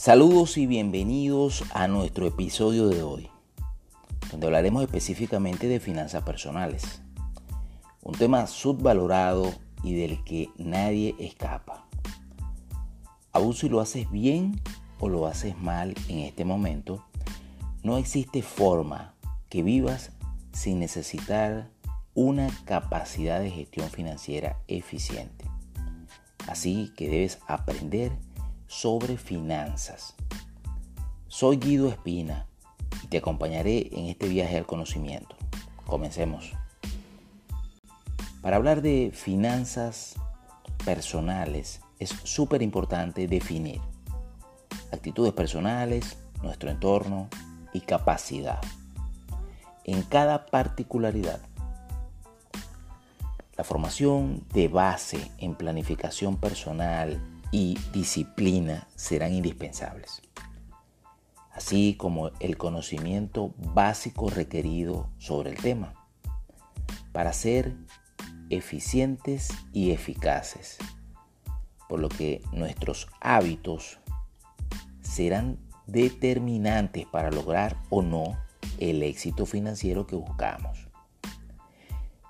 Saludos y bienvenidos a nuestro episodio de hoy, donde hablaremos específicamente de finanzas personales, un tema subvalorado y del que nadie escapa. Aún si lo haces bien o lo haces mal en este momento, no existe forma que vivas sin necesitar una capacidad de gestión financiera eficiente. Así que debes aprender sobre finanzas. Soy Guido Espina y te acompañaré en este viaje al conocimiento. Comencemos. Para hablar de finanzas personales es súper importante definir actitudes personales, nuestro entorno y capacidad. En cada particularidad la formación de base en planificación personal y disciplina serán indispensables, así como el conocimiento básico requerido sobre el tema, para ser eficientes y eficaces, por lo que nuestros hábitos serán determinantes para lograr o no el éxito financiero que buscamos.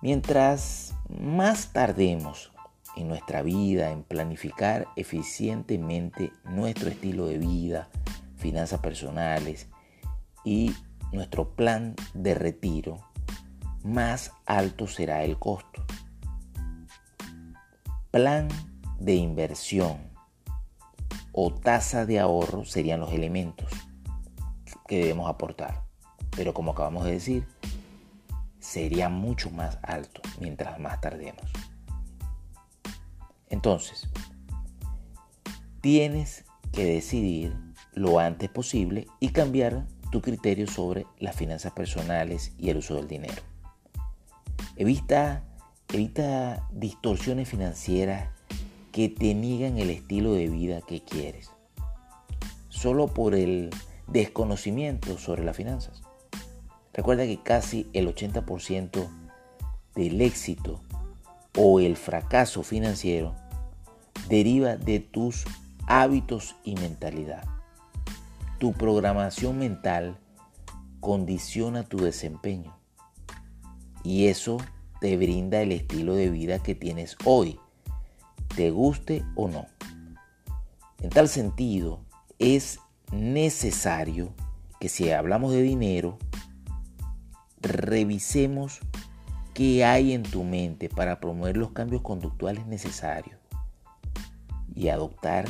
Mientras más tardemos en nuestra vida, en planificar eficientemente nuestro estilo de vida, finanzas personales y nuestro plan de retiro, más alto será el costo. Plan de inversión o tasa de ahorro serían los elementos que debemos aportar. Pero como acabamos de decir, sería mucho más alto mientras más tardemos. Entonces, tienes que decidir lo antes posible y cambiar tu criterio sobre las finanzas personales y el uso del dinero. Evita, evita distorsiones financieras que te niegan el estilo de vida que quieres, solo por el desconocimiento sobre las finanzas. Recuerda que casi el 80% del éxito o el fracaso financiero deriva de tus hábitos y mentalidad. Tu programación mental condiciona tu desempeño y eso te brinda el estilo de vida que tienes hoy, te guste o no. En tal sentido, es necesario que si hablamos de dinero, revisemos qué hay en tu mente para promover los cambios conductuales necesarios y adoptar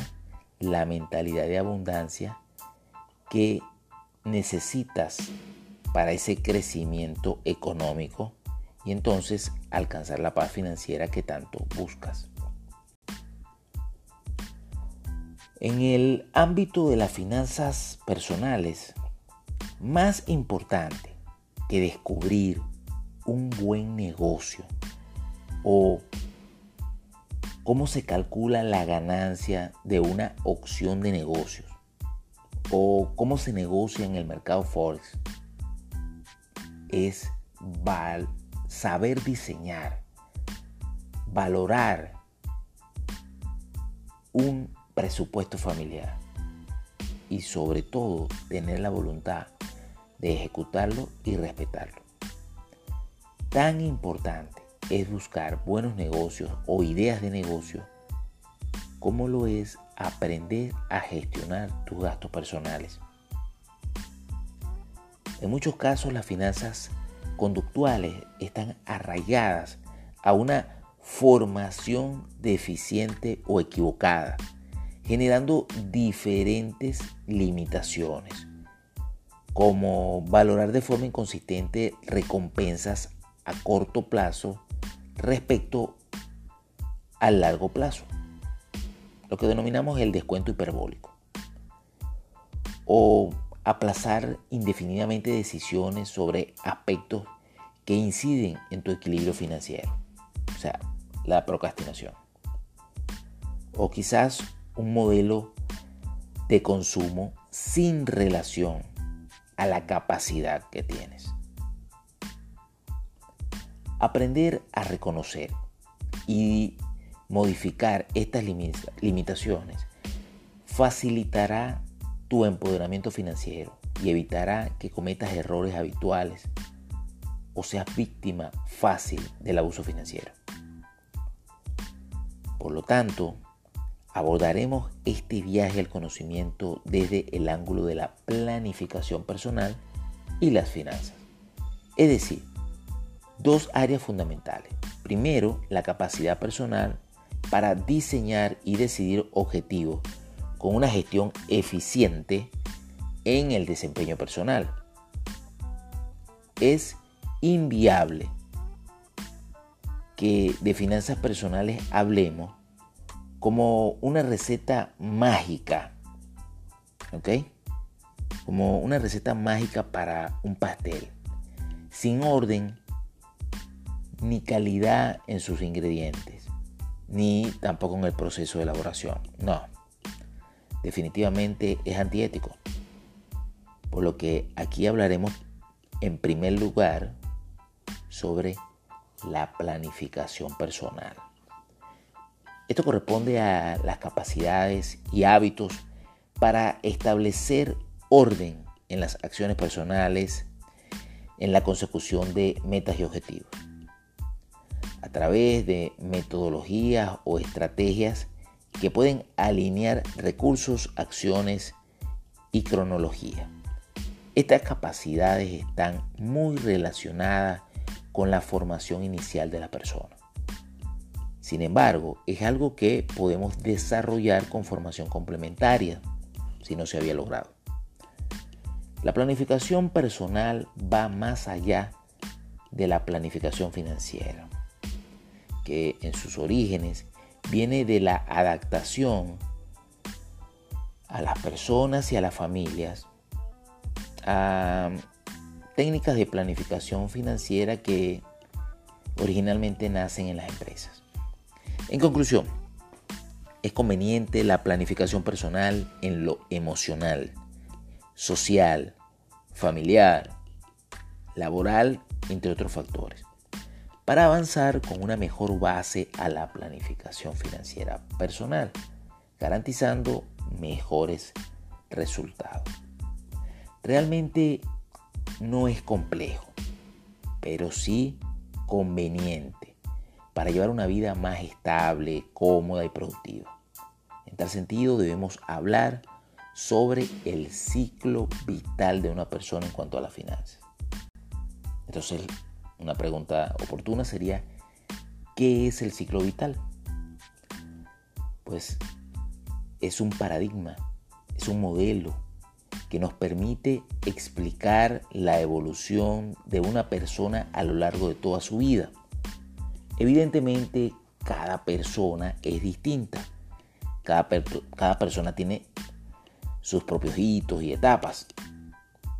la mentalidad de abundancia que necesitas para ese crecimiento económico y entonces alcanzar la paz financiera que tanto buscas. En el ámbito de las finanzas personales, más importante que descubrir un buen negocio o cómo se calcula la ganancia de una opción de negocios o cómo se negocia en el mercado Forex es saber diseñar, valorar un presupuesto familiar y sobre todo tener la voluntad de ejecutarlo y respetarlo. Tan importante es buscar buenos negocios o ideas de negocio como lo es aprender a gestionar tus gastos personales. En muchos casos las finanzas conductuales están arraigadas a una formación deficiente o equivocada, generando diferentes limitaciones, como valorar de forma inconsistente recompensas a corto plazo respecto al largo plazo, lo que denominamos el descuento hiperbólico, o aplazar indefinidamente decisiones sobre aspectos que inciden en tu equilibrio financiero, o sea, la procrastinación, o quizás un modelo de consumo sin relación a la capacidad que tienes. Aprender a reconocer y modificar estas limitaciones facilitará tu empoderamiento financiero y evitará que cometas errores habituales o seas víctima fácil del abuso financiero. Por lo tanto, abordaremos este viaje al conocimiento desde el ángulo de la planificación personal y las finanzas. Es decir, dos áreas fundamentales. Primero, la capacidad personal para diseñar y decidir objetivos con una gestión eficiente en el desempeño personal. Es inviable que de finanzas personales hablemos como una receta mágica, ¿ok? Como una receta mágica para un pastel, sin orden ni calidad en sus ingredientes, ni tampoco en el proceso de elaboración. No, definitivamente es antiético. Por lo que aquí hablaremos en primer lugar sobre la planificación personal. Esto corresponde a las capacidades y hábitos para establecer orden en las acciones personales, en la consecución de metas y objetivos. A través de metodologías o estrategias que pueden alinear recursos, acciones y cronología. Estas capacidades están muy relacionadas con la formación inicial de la persona. Sin embargo, es algo que podemos desarrollar con formación complementaria si no se había logrado. La planificación personal va más allá de la planificación financiera, que en sus orígenes viene de la adaptación a las personas y a las familias a técnicas de planificación financiera que originalmente nacen en las empresas. En conclusión, es conveniente la planificación personal en lo emocional, social, familiar, laboral, entre otros factores, para avanzar con una mejor base a la planificación financiera personal, garantizando mejores resultados. Realmente no es complejo, pero sí conveniente para llevar una vida más estable, cómoda y productiva. En tal sentido debemos hablar sobre el ciclo vital de una persona en cuanto a las finanzas. Entonces, una pregunta oportuna sería, ¿qué es el ciclo vital? Pues es un paradigma, es un modelo que nos permite explicar la evolución de una persona a lo largo de toda su vida. Evidentemente, cada persona es distinta. Cada, cada persona tiene sus propios hitos y etapas.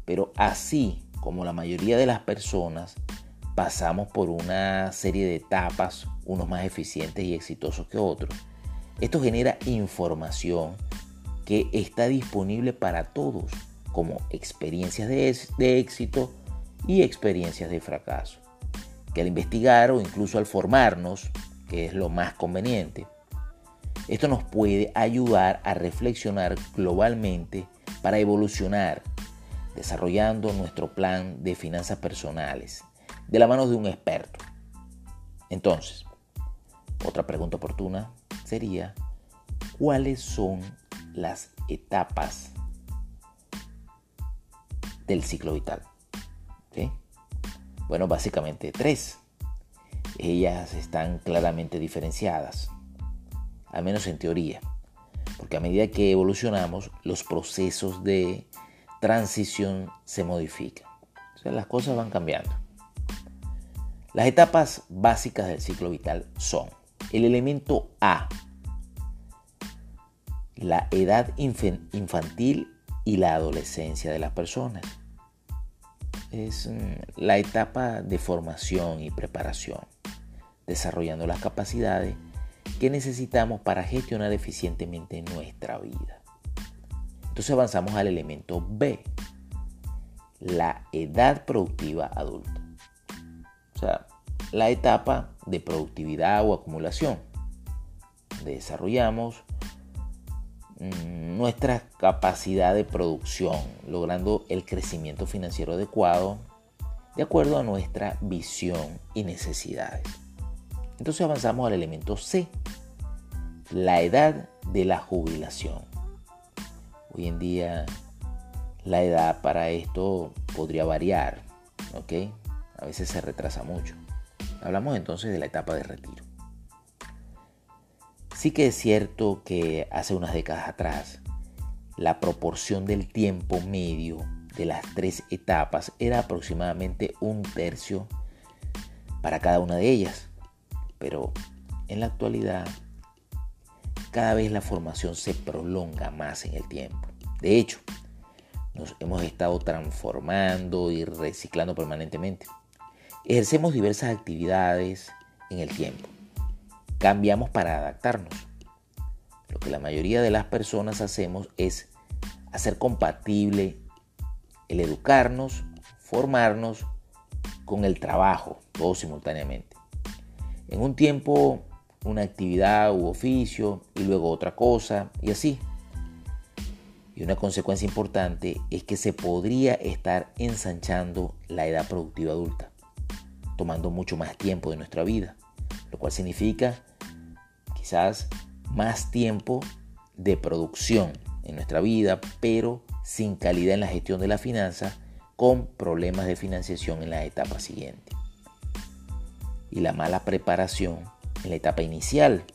Pero así como la mayoría de las personas pasamos por una serie de etapas, unos más eficientes y exitosos que otros, esto genera información que está disponible para todos, como experiencias de, éxito y experiencias de fracaso. Que al investigar o incluso al formarnos, que es lo más conveniente, esto nos puede ayudar a reflexionar globalmente para evolucionar, desarrollando nuestro plan de finanzas personales de la mano de un experto. Entonces, otra pregunta oportuna sería, ¿cuáles son las etapas del ciclo vital. Bueno, básicamente tres. Ellas están claramente diferenciadas, al menos en teoría, porque a medida que evolucionamos, los procesos de transición se modifican. O sea, las cosas van cambiando. Las etapas básicas del ciclo vital son el elemento A, la edad infantil y la adolescencia de las personas. Es mm, la etapa de formación y preparación, desarrollando las capacidades que necesitamos para gestionar eficientemente nuestra vida. Entonces avanzamos al elemento B, la edad productiva adulta. O sea, la etapa de productividad o acumulación. Desarrollamos mm, nuestra capacidad de producción, logrando el crecimiento financiero adecuado de acuerdo a nuestra visión y necesidades. Entonces avanzamos al elemento C, la edad de la jubilación. Hoy en día la edad para esto podría variar, ¿ok? A veces se retrasa mucho. Hablamos entonces de la etapa de retiro. Sí que es cierto que hace unas décadas atrás la proporción del tiempo medio de las tres etapas era aproximadamente un tercio para cada una de ellas. Pero en la actualidad cada vez la formación se prolonga más en el tiempo. De hecho, nos hemos estado transformando y reciclando permanentemente. Ejercemos diversas actividades en el tiempo. Cambiamos para adaptarnos. Lo que la mayoría de las personas hacemos es hacer compatible el educarnos, formarnos con el trabajo, todo simultáneamente. En un tiempo una actividad u oficio y luego otra cosa y así. Y una consecuencia importante es que se podría estar ensanchando la edad productiva adulta, tomando mucho más tiempo de nuestra vida, lo cual significa quizás más tiempo de producción en nuestra vida, pero sin calidad en la gestión de la finanza, con problemas de financiación en la etapa siguiente. Y la mala preparación en la etapa inicial.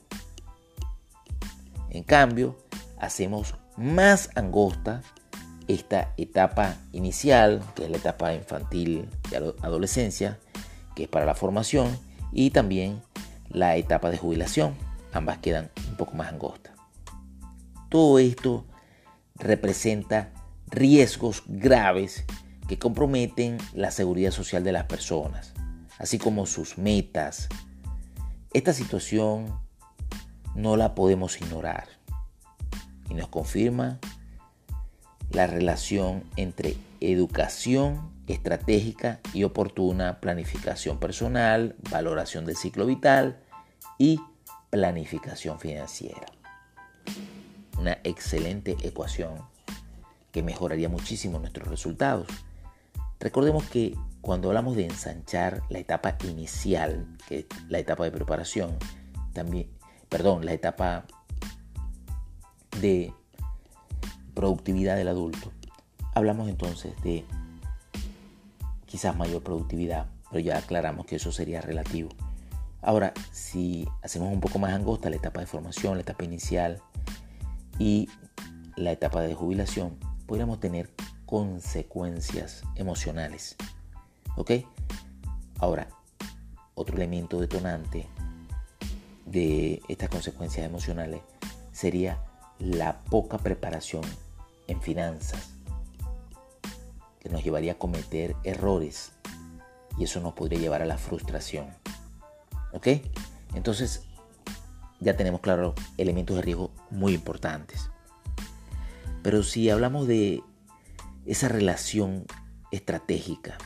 En cambio, hacemos más angosta esta etapa inicial, que es la etapa infantil y adolescencia, que es para la formación, y también la etapa de jubilación. Ambas quedan un poco más angostas. Todo esto representa riesgos graves que comprometen la seguridad social de las personas, así como sus metas. Esta situación no la podemos ignorar y nos confirma la relación entre educación estratégica y oportuna, planificación personal, valoración del ciclo vital y planificación financiera. Una excelente ecuación que mejoraría muchísimo nuestros resultados. Recordemos que cuando hablamos de ensanchar la etapa inicial, que es la etapa de preparación, también, perdón, la etapa de productividad del adulto. Hablamos entonces de quizás mayor productividad, pero ya aclaramos que eso sería relativo. Ahora, si hacemos un poco más angosta la etapa de formación, la etapa inicial y la etapa de jubilación, podríamos tener consecuencias emocionales. ¿Ok? Ahora, otro elemento detonante de estas consecuencias emocionales sería la poca preparación en finanzas, que nos llevaría a cometer errores y eso nos podría llevar a la frustración. ¿Ok? Entonces, ya tenemos claro elementos de riesgo muy importantes. Pero si hablamos de esa relación estratégica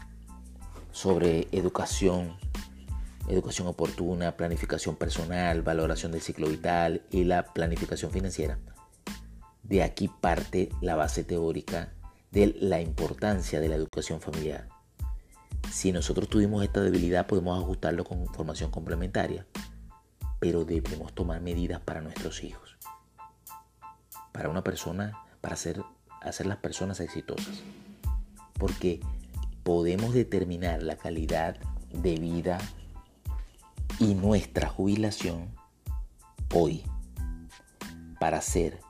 sobre educación, educación oportuna, planificación personal, valoración del ciclo vital y la planificación financiera, de aquí parte la base teórica de la importancia de la educación familiar. Si nosotros tuvimos esta debilidad, podemos ajustarlo con formación complementaria, pero debemos tomar medidas para nuestros hijos. Para una persona, para hacer, hacer las personas exitosas. Porque podemos determinar la calidad de vida y nuestra jubilación hoy para ser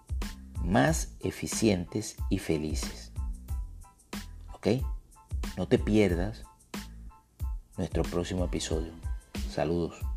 más eficientes y felices. ¿Ok? No te pierdas nuestro próximo episodio. Saludos.